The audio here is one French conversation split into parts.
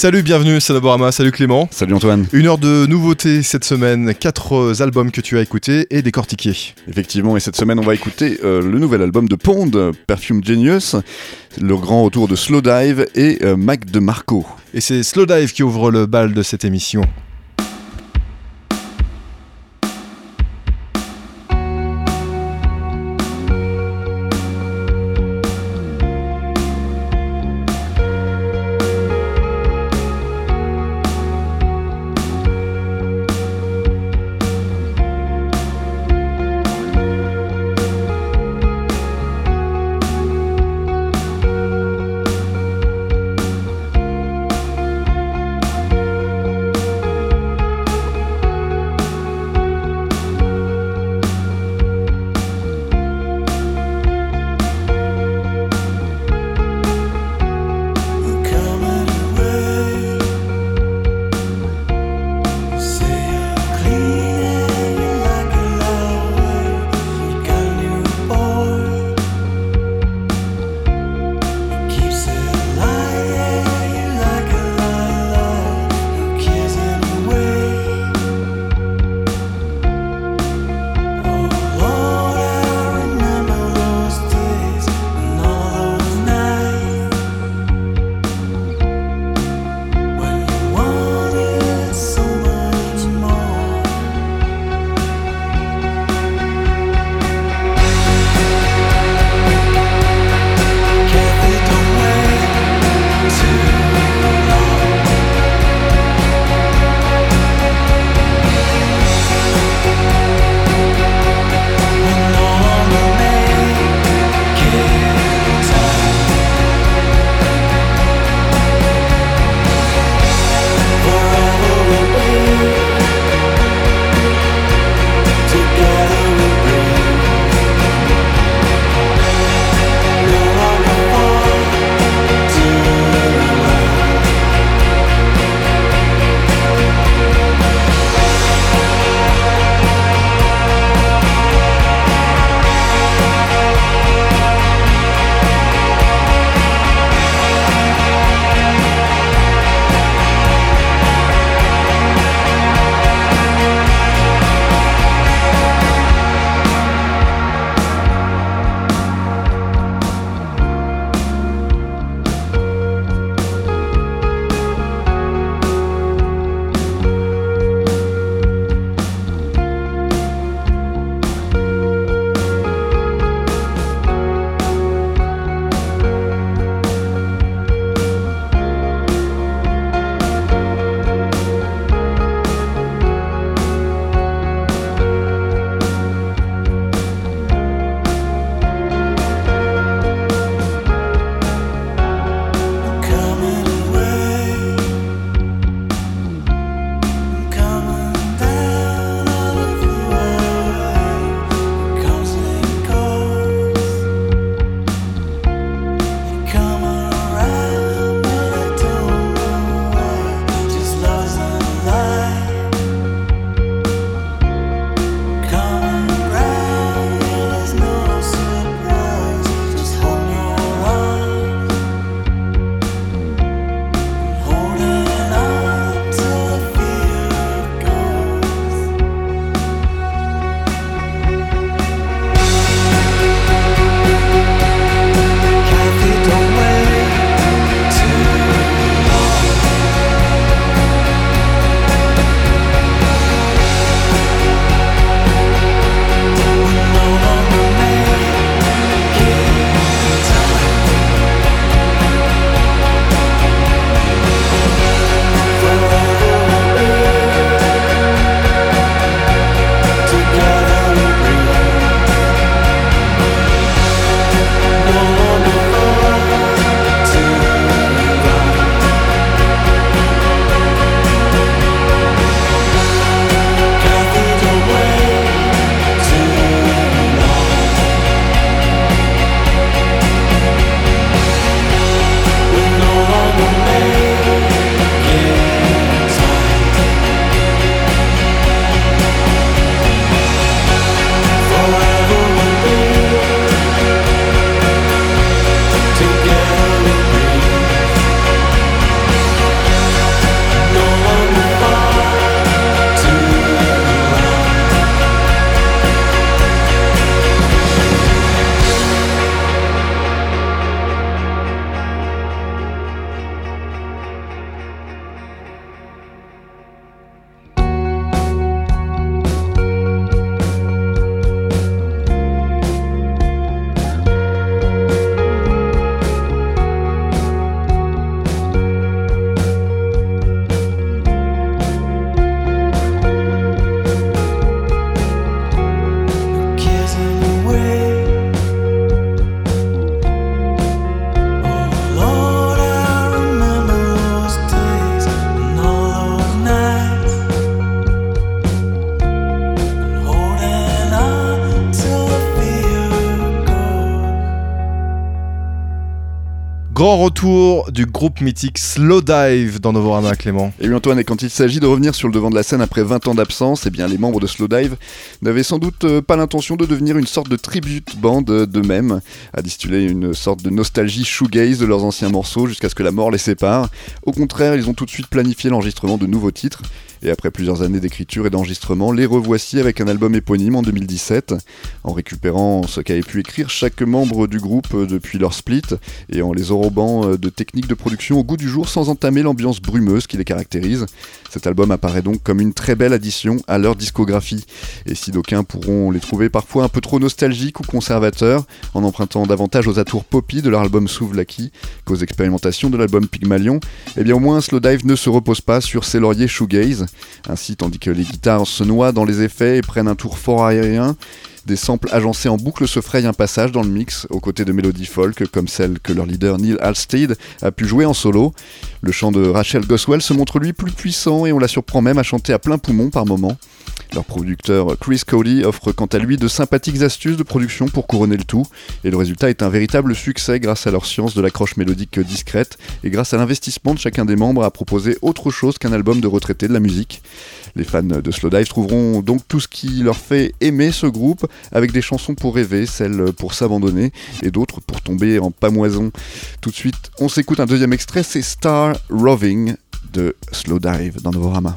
Salut, bienvenue, c'est Laborama, salut Clément. Salut Antoine. Une heure de nouveautés cette semaine, quatre euh, albums que tu as écoutés et décortiqués. Effectivement, et cette semaine on va écouter euh, le nouvel album de Pond, Perfume Genius, le grand retour de Slowdive et euh, Mac de Marco. Et c'est Slowdive qui ouvre le bal de cette émission. Grand du groupe mythique Slow Dive dans Novorama, Clément. Et oui Antoine, et quand il s'agit de revenir sur le devant de la scène après 20 ans d'absence, eh bien les membres de Slow Dive n'avaient sans doute euh, pas l'intention de devenir une sorte de tribute band d'eux-mêmes, à distiller une sorte de nostalgie shoegaze de leurs anciens morceaux jusqu'à ce que la mort les sépare. Au contraire, ils ont tout de suite planifié l'enregistrement de nouveaux titres et après plusieurs années d'écriture et d'enregistrement, les revoici avec un album éponyme en 2017, en récupérant ce qu'avait pu écrire chaque membre du groupe euh, depuis leur split, et en les enrobant euh, de techniques de production au goût du jour sans entamer l'ambiance brumeuse qui les caractérise. Cet album apparaît donc comme une très belle addition à leur discographie, et si d'aucuns pourront les trouver parfois un peu trop nostalgiques ou conservateurs, en empruntant davantage aux atours poppy de leur album Souvlaki qu'aux expérimentations de l'album Pygmalion, eh bien au moins Slowdive ne se repose pas sur ses lauriers shoegaze, ainsi, tandis que les guitares se noient dans les effets et prennent un tour fort aérien, des samples agencés en boucle se frayent un passage dans le mix, aux côtés de mélodies folk comme celle que leur leader Neil Halstead a pu jouer en solo. Le chant de Rachel Goswell se montre lui plus puissant et on la surprend même à chanter à plein poumon par moments. Leur producteur Chris Cody offre quant à lui de sympathiques astuces de production pour couronner le tout, et le résultat est un véritable succès grâce à leur science de l'accroche mélodique discrète et grâce à l'investissement de chacun des membres à proposer autre chose qu'un album de retraité de la musique. Les fans de Slowdive trouveront donc tout ce qui leur fait aimer ce groupe, avec des chansons pour rêver, celles pour s'abandonner, et d'autres pour tomber en pamoison. Tout de suite, on s'écoute un deuxième extrait, c'est Star Roving de Slowdive dans Novorama.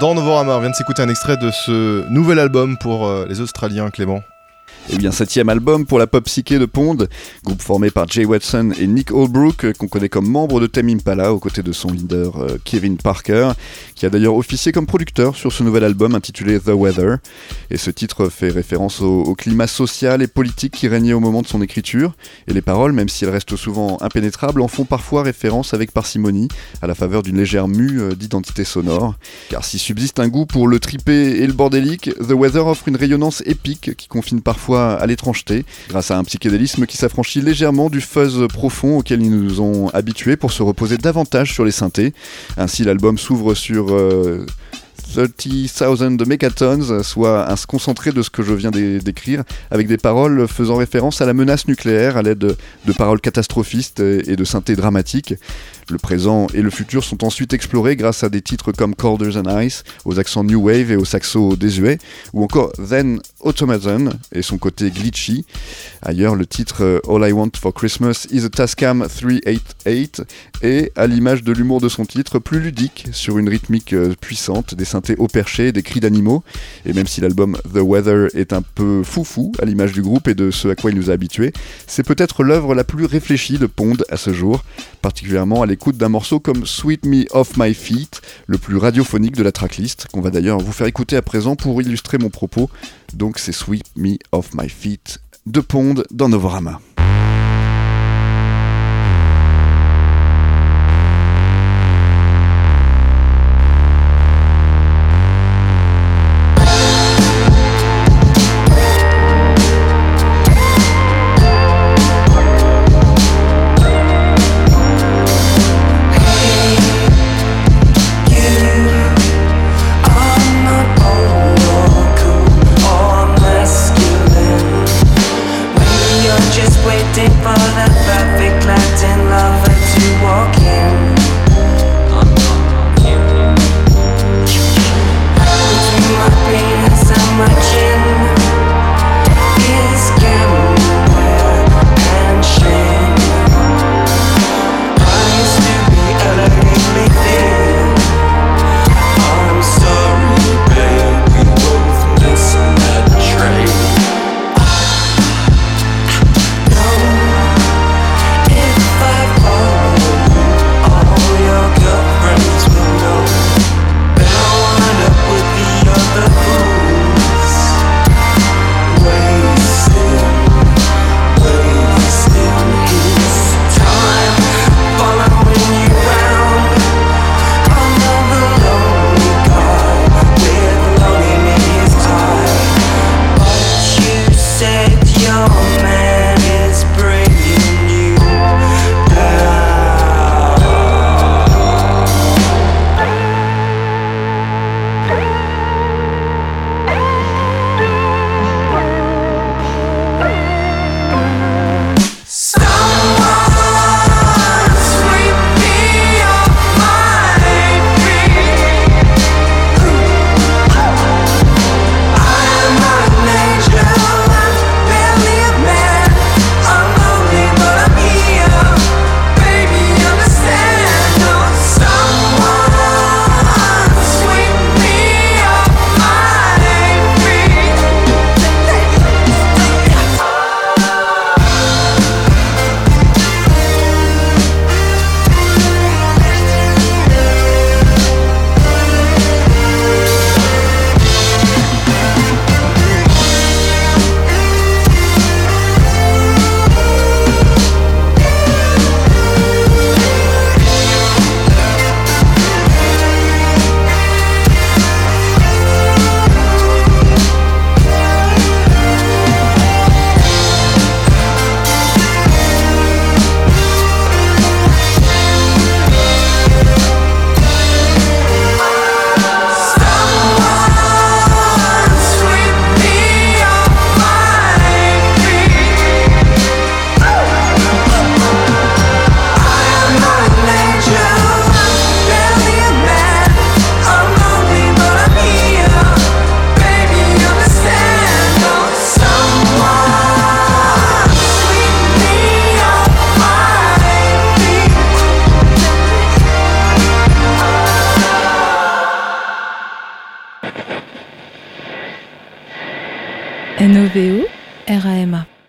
Dans Novorama. Vient de s'écouter un extrait de ce nouvel album pour euh, les Australiens, Clément. Eh bien, septième album pour la pop psyché de Pond, groupe formé par Jay Watson et Nick Holbrook, qu'on connaît comme membre de Tame Impala, aux côtés de son leader euh, Kevin Parker, qui a d'ailleurs officié comme producteur sur ce nouvel album intitulé The Weather. Et ce titre fait référence au, climat social et politique qui régnait au moment de son écriture, et les paroles, même si elles restent souvent impénétrables, en font parfois référence avec parcimonie à la faveur d'une légère mue euh, d'identité sonore. Car s'il subsiste un goût pour le tripé et le bordélique, The Weather offre une rayonnance épique qui confine parfois à l'étrangeté, grâce à un psychédélisme qui s'affranchit légèrement du fuzz profond auquel ils nous ont habitués pour se reposer davantage sur les synthés. Ainsi, l'album s'ouvre sur... 30,000 de mégatons, soit un concentré de ce que je viens d'écrire, avec des paroles faisant référence à la menace nucléaire à l'aide de, paroles catastrophistes et de synthés dramatiques. Le présent et le futur sont ensuite explorés grâce à des titres comme Colder Than Ice, aux accents new wave et aux saxos désuets, ou encore Then Automaton et son côté glitchy. Ailleurs, le titre euh, All I Want for Christmas is a Tascam 388 est, à l'image de l'humour de son titre, plus ludique, sur une rythmique euh, puissante, des synthés haut perchés, des cris d'animaux. Et même si l'album The Weather est un peu foufou, à l'image du groupe et de ce à quoi il nous a habitués, c'est peut-être l'œuvre la plus réfléchie de Pond à ce jour, particulièrement à l'écoute d'un morceau comme Sweet Me Off My Feet, le plus radiophonique de la tracklist, qu'on va d'ailleurs vous faire écouter à présent pour illustrer mon propos. Donc c'est Sweep Me Off My Feet de Pond dans Novorama.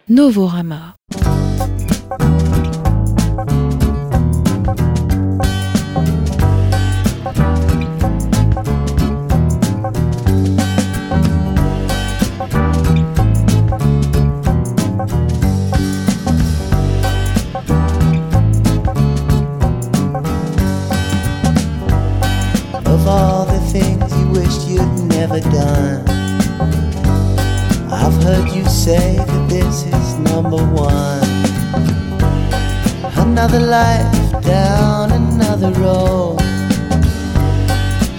Novorama. Of all the things you wished you'd never done, I've heard you say that this is number one. Another life down another road.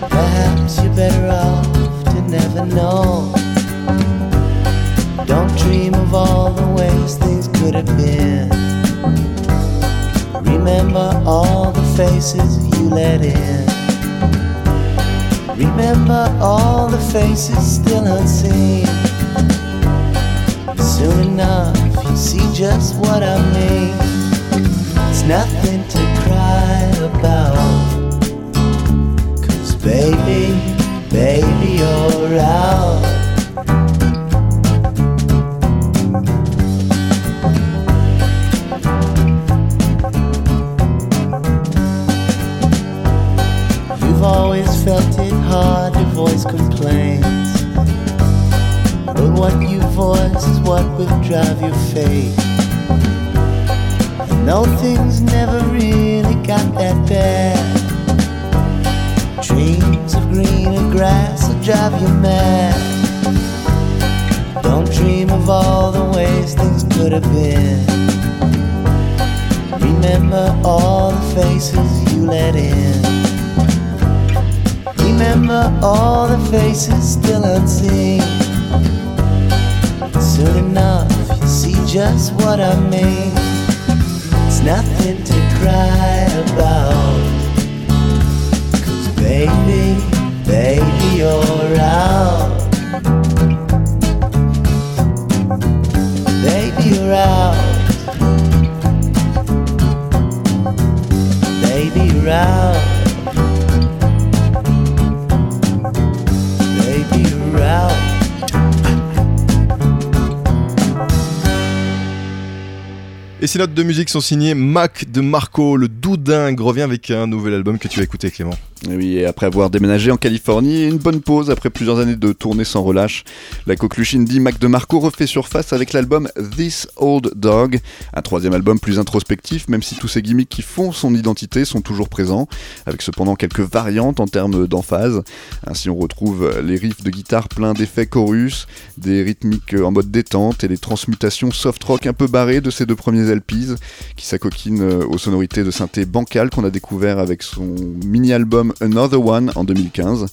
Perhaps you're better off to never know. Don't dream of all the ways things could have been. Remember all the faces you let in. Remember all the faces still unseen. Soon enough, you see just what I mean. It's nothing to cry about. Cause baby, baby, you're out. Could have been. Remember all the faces you let in. Remember all the faces still unseen. Soon enough, you'll see just what I mean. It's nothing to cry about. Cause baby, baby, you're out. Et ces notes de musique sont signées Mac de Marco, le doudingue, revient avec un nouvel album que tu as écouté Clément. Oui, et après avoir déménagé en Californie, une bonne pause après plusieurs années de tournée sans relâche, la coqueluche indie Mac DeMarco refait surface avec l'album This Old Dog, un troisième album plus introspectif, même si tous ces gimmicks qui font son identité sont toujours présents, avec cependant quelques variantes en termes d'emphase. Ainsi, on retrouve les riffs de guitare pleins d'effets chorus, des rythmiques en mode détente et les transmutations soft rock un peu barrées de ces deux premiers LPs, qui s'acoquinent aux sonorités de synthé bancal qu'on a découvert avec son mini-album Another One en 2015.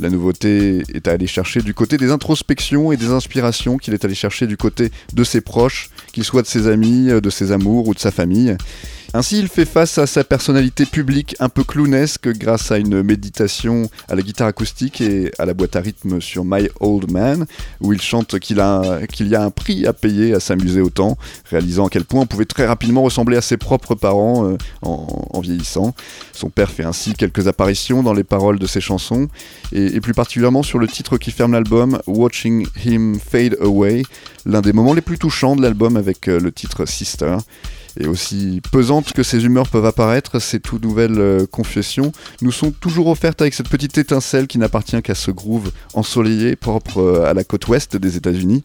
La nouveauté est à aller chercher du côté des introspections et des inspirations qu'il est allé chercher du côté de ses proches, qu'ils soient de ses amis, de ses amours ou de sa famille. Ainsi, il fait face à sa personnalité publique un peu clownesque grâce à une méditation à la guitare acoustique et à la boîte à rythme sur My Old Man, où il chante qu'il a- qu'il y a un prix à payer à s'amuser autant, réalisant à quel point on pouvait très rapidement ressembler à ses propres parents euh, en, en vieillissant. Son père fait ainsi quelques apparitions dans les paroles de ses chansons, et, plus particulièrement sur le titre qui ferme l'album, Watching Him Fade Away, l'un des moments les plus touchants de l'album avec euh, le titre Sister. Et aussi pesantes que ces humeurs peuvent apparaître, ces tout nouvelles euh, confessions nous sont toujours offertes avec cette petite étincelle qui n'appartient qu'à ce groove ensoleillé propre euh, à la côte ouest des États-Unis.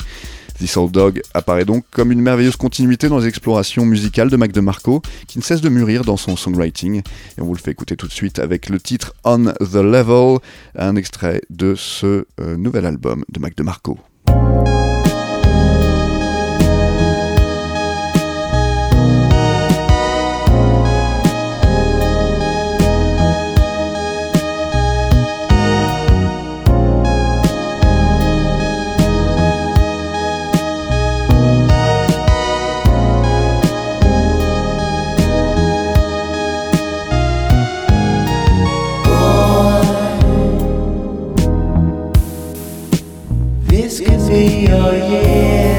This Old Dog apparaît donc comme une merveilleuse continuité dans les explorations musicales de Mac DeMarco, qui ne cesse de mûrir dans son songwriting. Et on vous le fait écouter tout de suite avec le titre On the Level, un extrait de ce euh, nouvel album de Mac DeMarco. Be your year.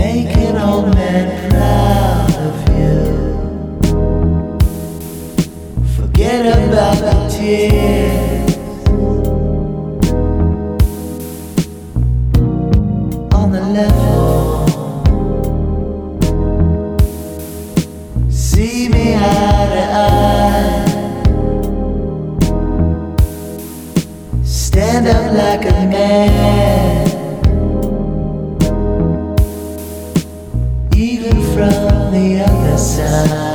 Make an old man proud of you. Forget about the tears. On the level. Stand up like a man. Even from the other side.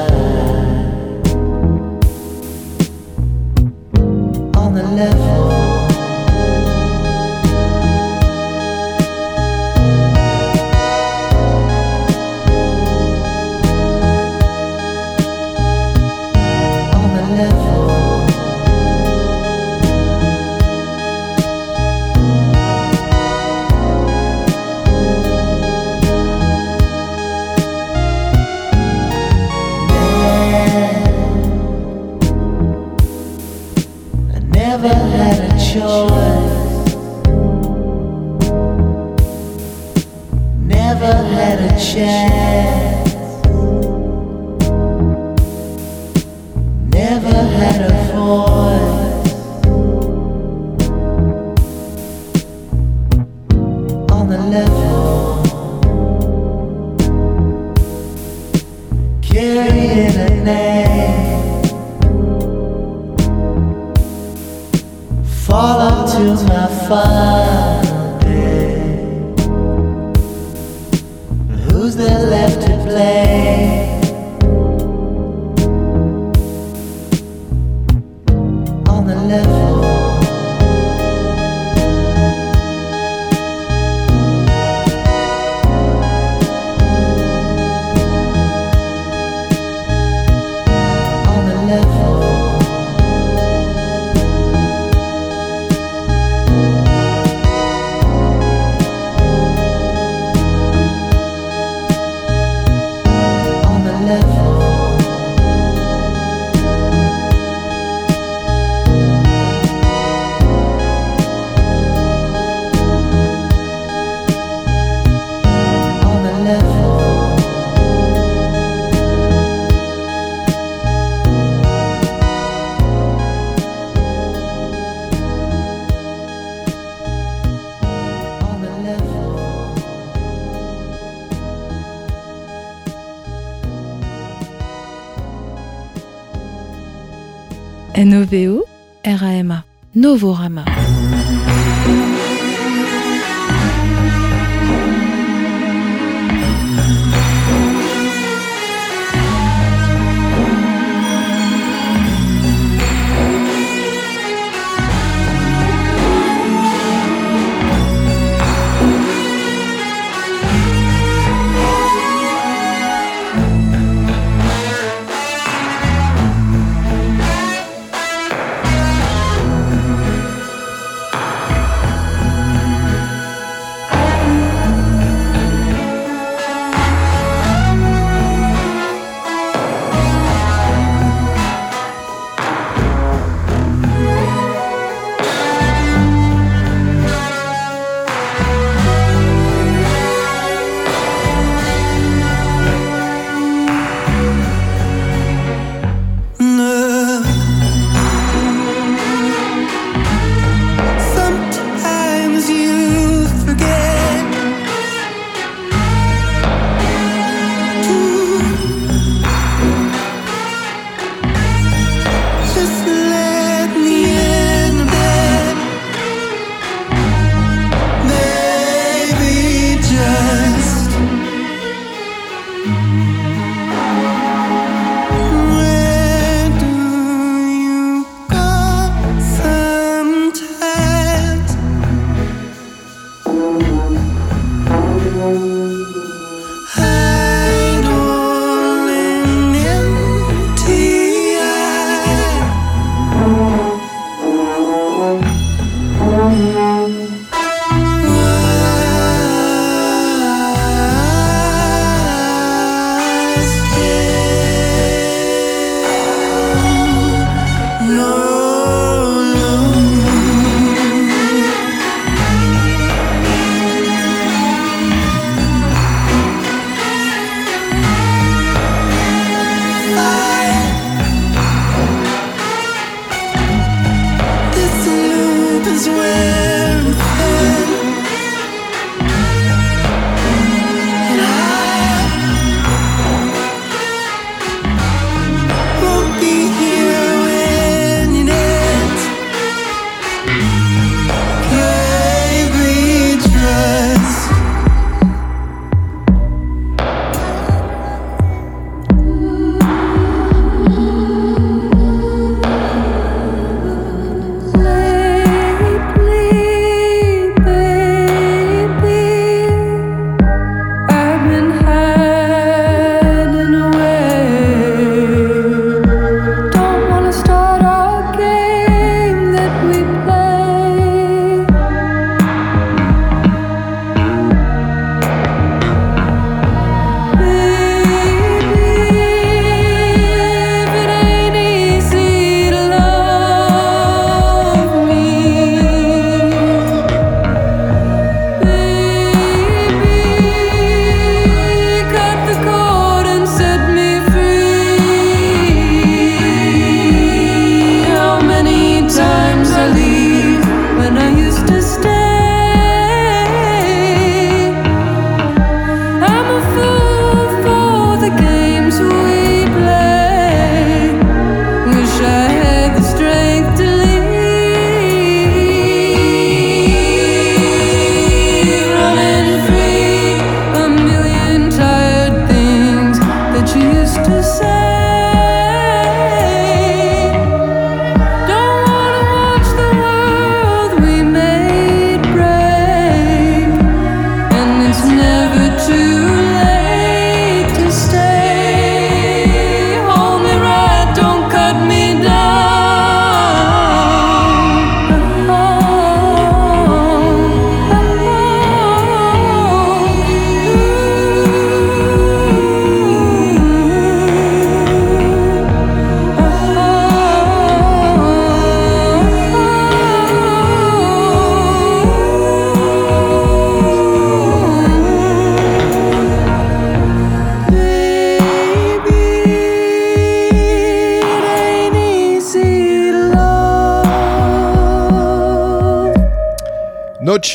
N-O-V-O, R-A-M-A. Novorama.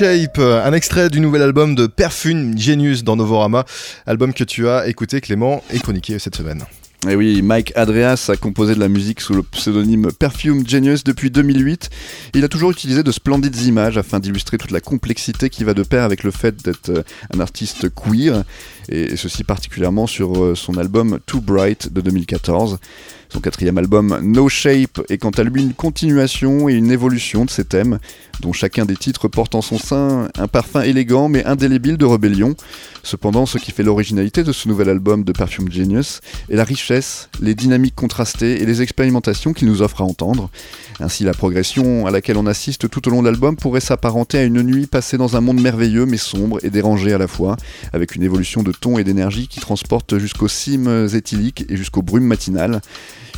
Shape, un extrait du nouvel album de Perfume Genius dans Novorama, album que tu as écouté Clément et chroniqué cette semaine. Et oui, Mike Adreas a composé de la musique sous le pseudonyme Perfume Genius depuis 2008. Il a toujours utilisé de splendides images afin d'illustrer toute la complexité qui va de pair avec le fait d'être euh, un artiste queer, et ceci particulièrement sur euh, son album Too Bright de 2014. Son quatrième album No Shape est quant à lui une continuation et une évolution de ses thèmes, dont chacun des titres porte en son sein un parfum élégant mais indélébile de rébellion. Cependant, ce qui fait l'originalité de ce nouvel album de Perfume Genius est la richesse, les dynamiques contrastées et les expérimentations qu'il nous offre à entendre. Ainsi, la progression à laquelle on assiste tout au long de l'album pourrait s'apparenter à une nuit passée dans un monde merveilleux mais sombre et dérangé à la fois, avec une évolution de ton et d'énergie qui transporte jusqu'aux cimes éthyliques et jusqu'aux brumes matinales.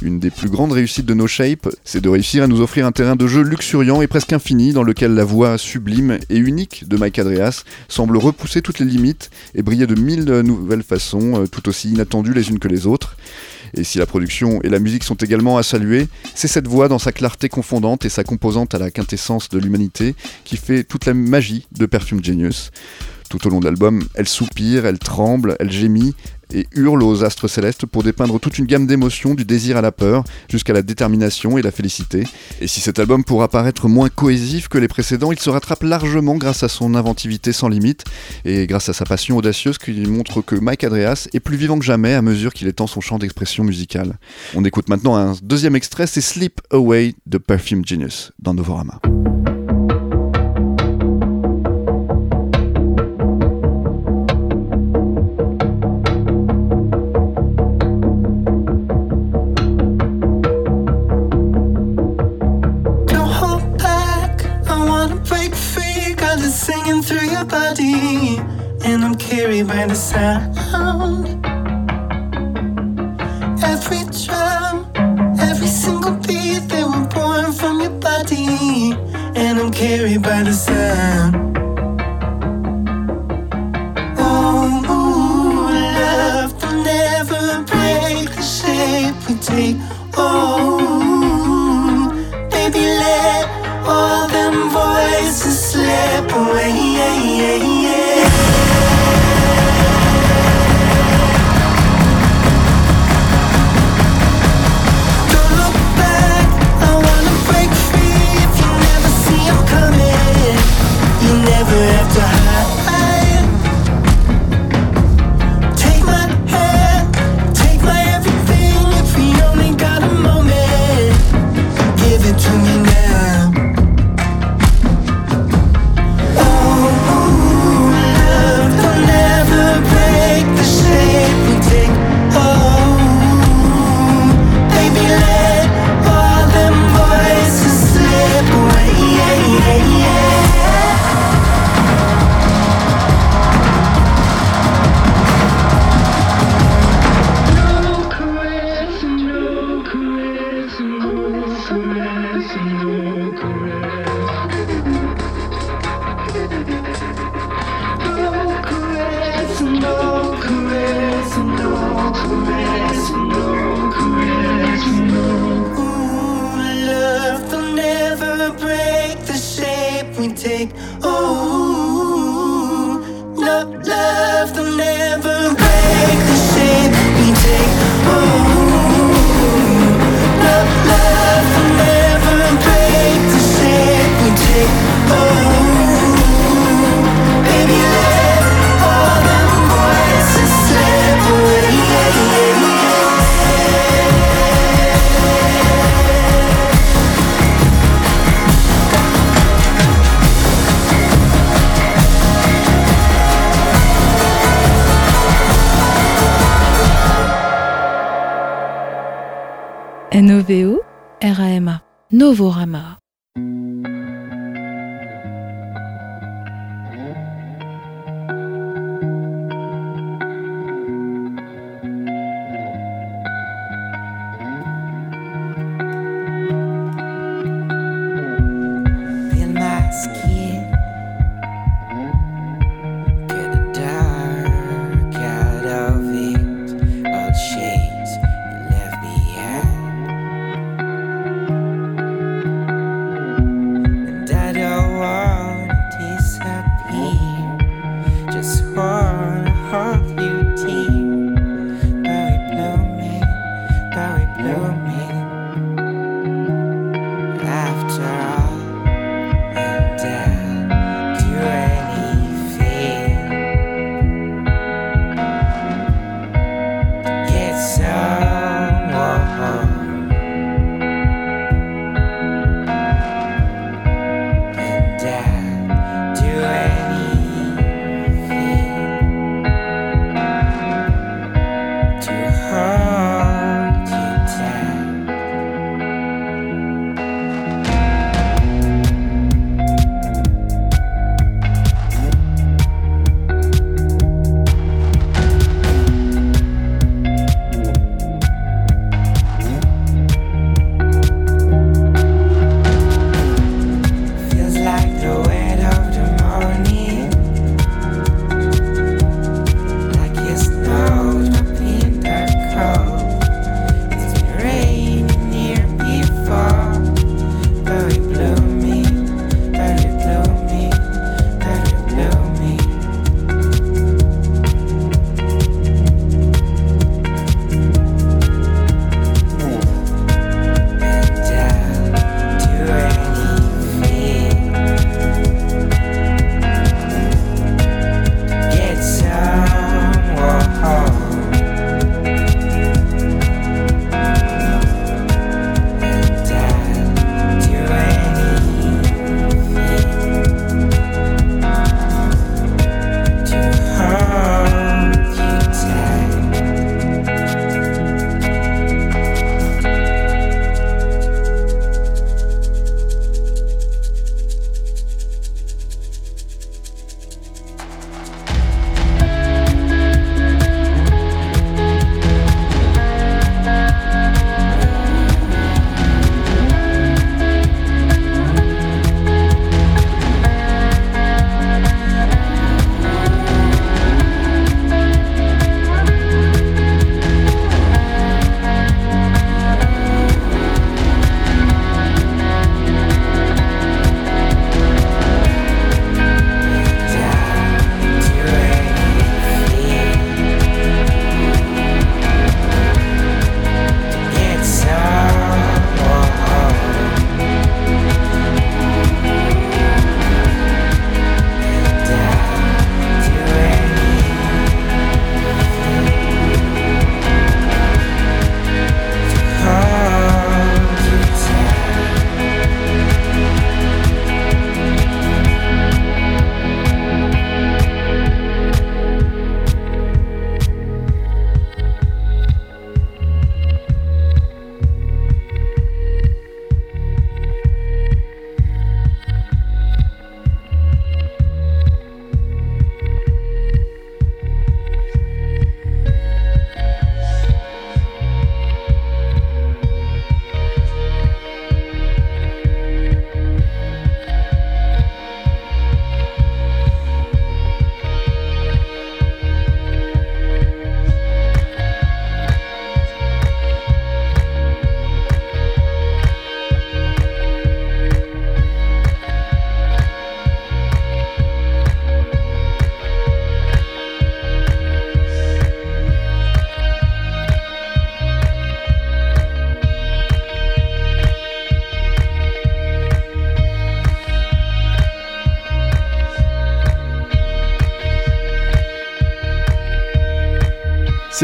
Une des plus grandes réussites de No Shape, c'est de réussir à nous offrir un terrain de jeu luxuriant et presque infini dans lequel la voix sublime et unique de Mike Adreas semble repousser toutes les limites et briller de mille nouvelles façons, euh, tout aussi inattendues les unes que les autres. Et si la production et la musique sont également à saluer, c'est cette voix dans sa clarté confondante et sa composante à la quintessence de l'humanité qui fait toute la magie de Perfume Genius. Tout au long de l'album, elle soupire, elle tremble, elle gémit et hurle aux astres célestes pour dépeindre toute une gamme d'émotions, du désir à la peur, jusqu'à la détermination et la félicité. Et si cet album pourra paraître moins cohésif que les précédents, il se rattrape largement grâce à son inventivité sans limite et grâce à sa passion audacieuse qui montre que Mike Adreas est plus vivant que jamais à mesure qu'il étend son champ d'expression musicale. On écoute maintenant un deuxième extrait, c'est Sleep Away de Perfume Genius dans Novorama. Carried by the sound. Every drum, every single beat, they were born from your body. And I'm carried by the sound. Oh, love will never break the shape we take. Oh, baby, let all them voices slip away. Novorama.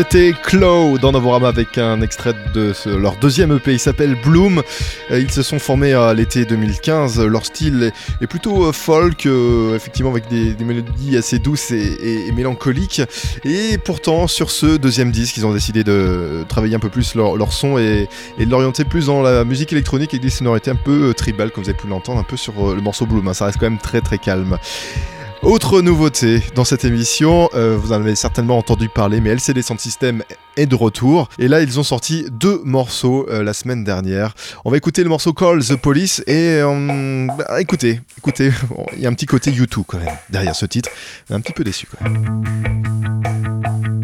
C'était Claw dans Novorama avec un extrait de leur deuxième EP. Il s'appelle Bloom. Euh, Ils se sont formés à l'été 2015. Leur style est, plutôt euh, folk, euh, effectivement avec des, mélodies assez douces et, mélancoliques. Et pourtant, sur ce deuxième disque, ils ont décidé de travailler un peu plus leur, son et, de l'orienter plus dans la musique électronique avec des sonorités un peu tribales, comme vous avez pu l'entendre un peu sur le morceau Bloom. hein. Ça reste quand même très très calme. Autre nouveauté dans cette émission, euh, vous en avez certainement entendu parler, mais LCD Sound System est de retour. Et là, ils ont sorti deux morceaux euh, la semaine dernière. On va écouter le morceau Call the Police et euh, bah, écoutez, écoutez, il y a un petit côté YouTube quand même derrière ce titre. Un petit peu déçu quand même.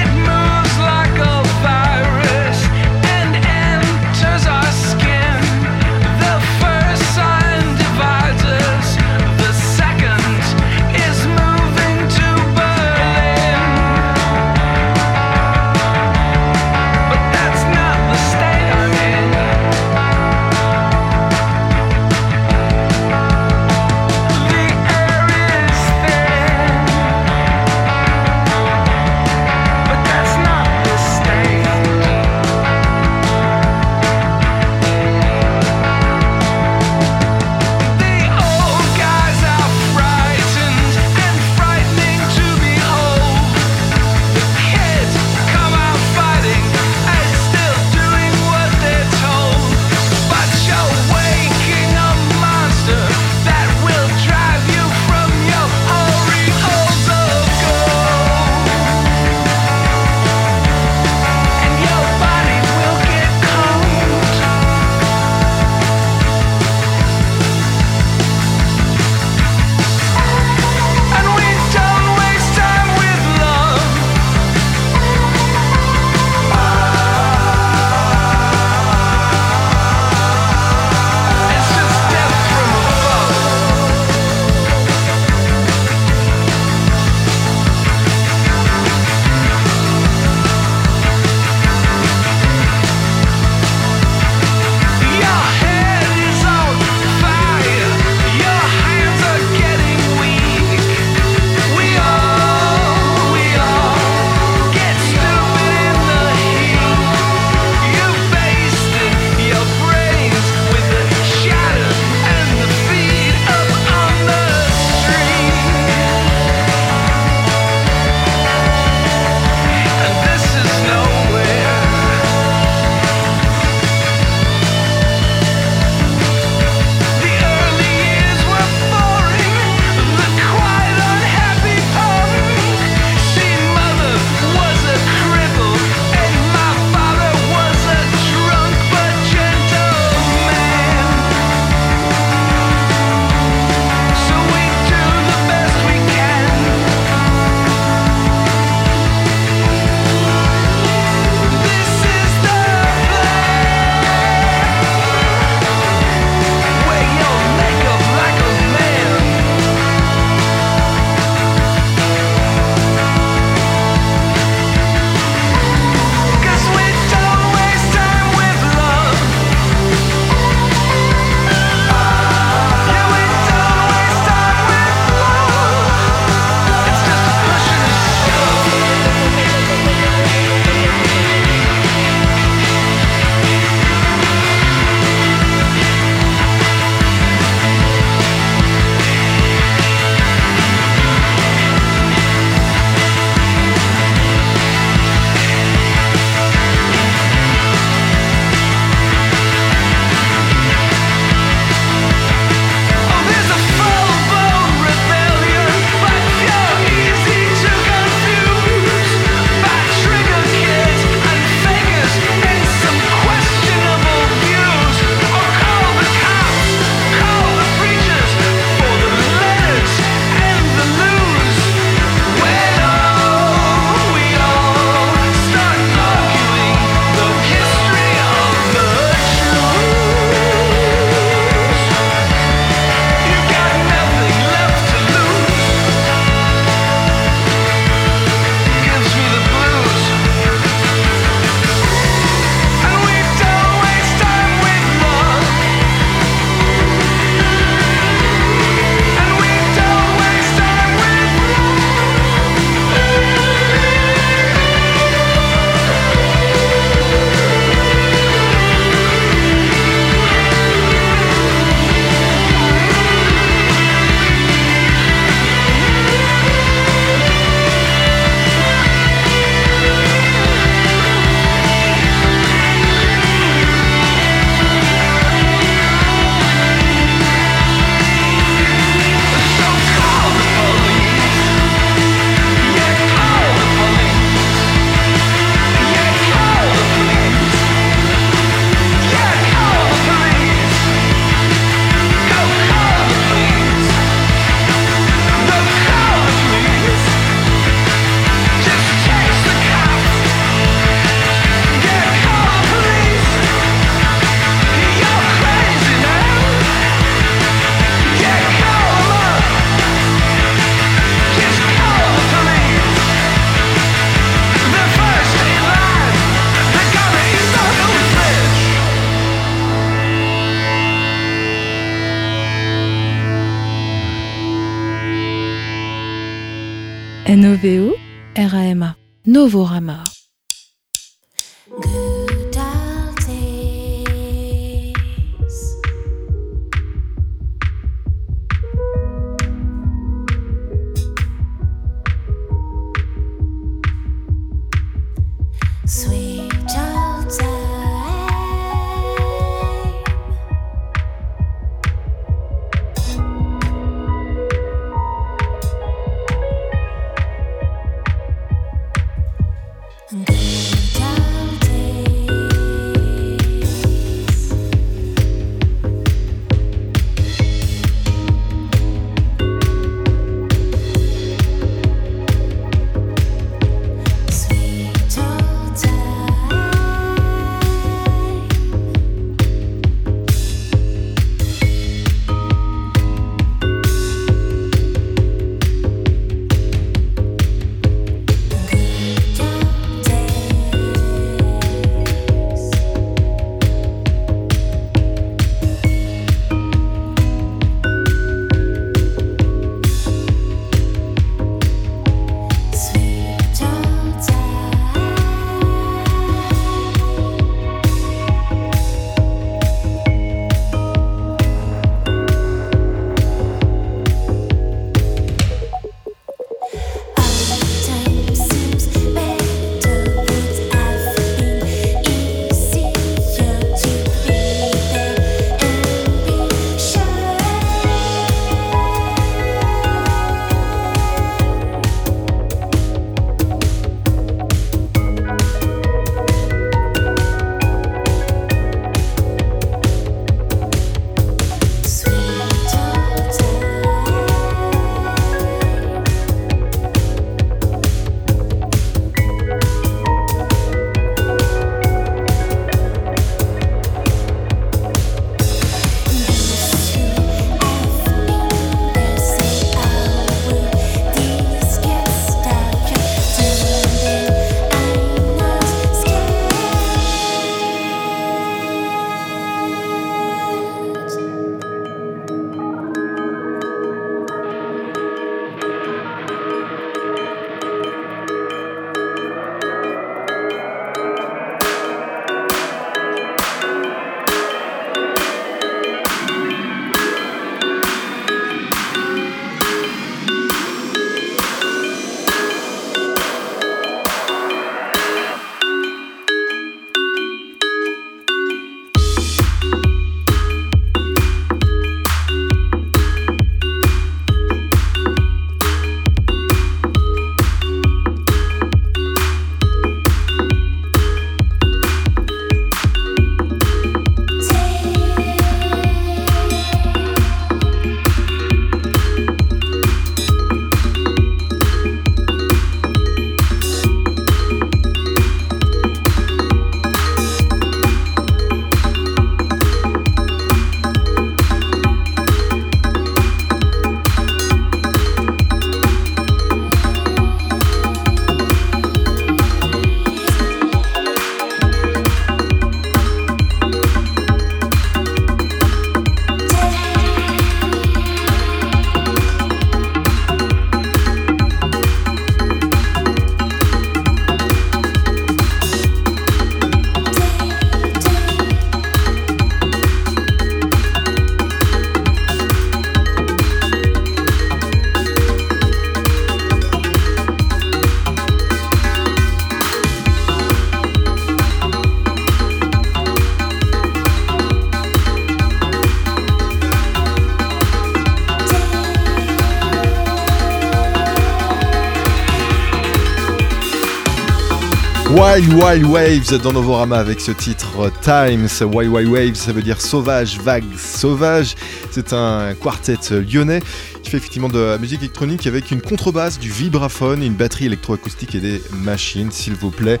Wild Wild Waves dans Novorama avec ce titre Times. Wild Wild Waves, ça veut dire sauvage, vague, sauvage. C'est un quartet lyonnais qui fait effectivement de la musique électronique avec une contrebasse, du vibraphone, une batterie électroacoustique et des machines, s'il vous plaît.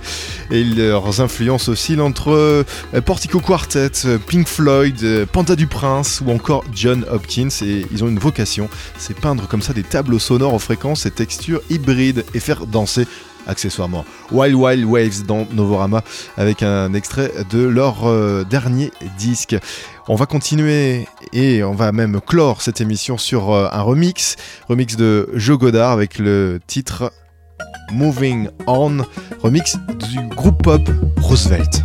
Et leurs influences oscillent entre euh, Portico Quartet, euh, Pink Floyd, euh, Panta du Prince ou encore John Hopkins. Et ils ont une vocation, c'est peindre comme ça des tableaux sonores aux fréquences et textures hybrides et faire danser accessoirement. Wild Wild Waves dans Novorama avec un extrait de leur euh, dernier disque. On va continuer Et on va même clore cette émission sur euh, un remix, remix de Joe Godard avec le titre Moving On, remix du groupe pop Roosevelt.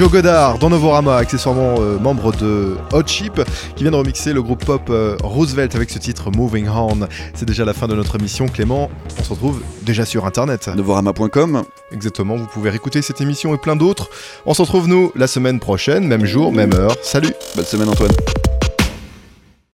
Joe Godard dans Novorama, accessoirement euh, membre de Hot Chip, qui vient de remixer le groupe pop euh, Roosevelt avec ce titre Moving On. C'est déjà la fin de notre émission, Clément. On se retrouve déjà sur internet. Novorama.com. Exactement, vous pouvez réécouter cette émission et plein d'autres. On se retrouve nous la semaine prochaine, même jour, même heure. Salut Bonne semaine Antoine.